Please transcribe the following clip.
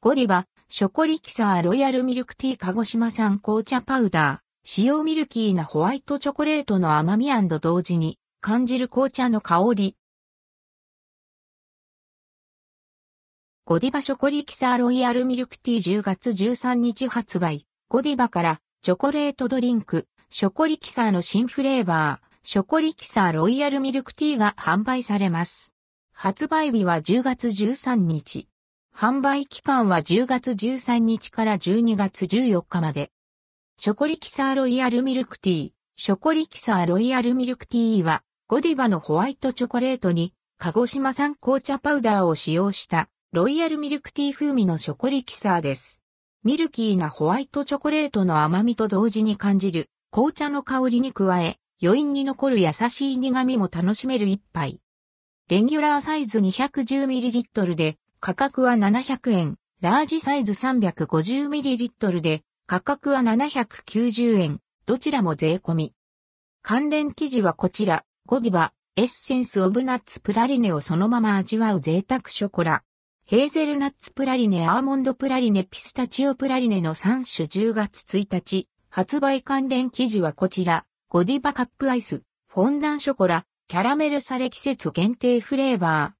ゴディバ、ショコリキサーロイヤルミルクティー鹿児島産紅茶パウダー、使用ミルキーなホワイトチョコレートの甘み同時に感じる紅茶の香り。ゴディバショコリキサーロイヤルミルクティー10月13日発売。ゴディバからチョコレートドリンク、ショコリキサーの新フレーバー、ショコリキサーロイヤルミルクティーが販売されます。発売日は10月13日。販売期間は10月13日から12月14日まで。ショコリキサーロイヤルミルクティー。ショコリキサーロイヤルミルクティーは、ゴディバのホワイトチョコレートに、鹿児島産紅茶パウダーを使用した、ロイヤルミルクティー風味のショコリキサーです。ミルキーなホワイトチョコレートの甘みと同時に感じる紅茶の香りに加え、余韻に残る優しい苦味も楽しめる一杯。レギュラーサイズ 210ml で価格は700円、ラージサイズ 350ml で価格は790円、どちらも税込み。関連記事はこちら、ゴディバ、エッセンスオブナッツプラリネをそのまま味わう贅沢ショコラ。ヘーゼルナッツプラリネ、アーモンドプラリネ、ピスタチオプラリネの3種。10月1日、発売関連記事はこちら、ゴディバカップアイス、フォンダンショコラ、キャラメルサレ季節限定フレーバー。